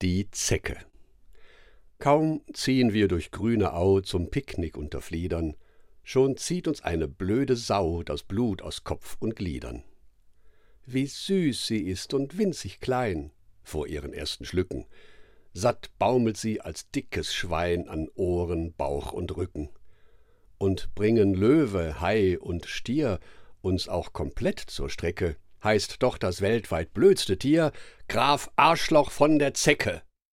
Die Zecke. Kaum ziehen wir durch grüne Au zum Picknick unter Fliedern, schon zieht uns eine blöde Sau das Blut aus Kopf und Gliedern. Wie süß sie ist und winzig klein, vor ihren ersten Schlücken, satt baumelt sie als dickes Schwein an Ohren, Bauch und Rücken. Und bringen Löwe, Hai und Stier uns auch komplett zur Strecke, heißt doch das weltweit blödste Tier Graf Arschloch von der Zecke.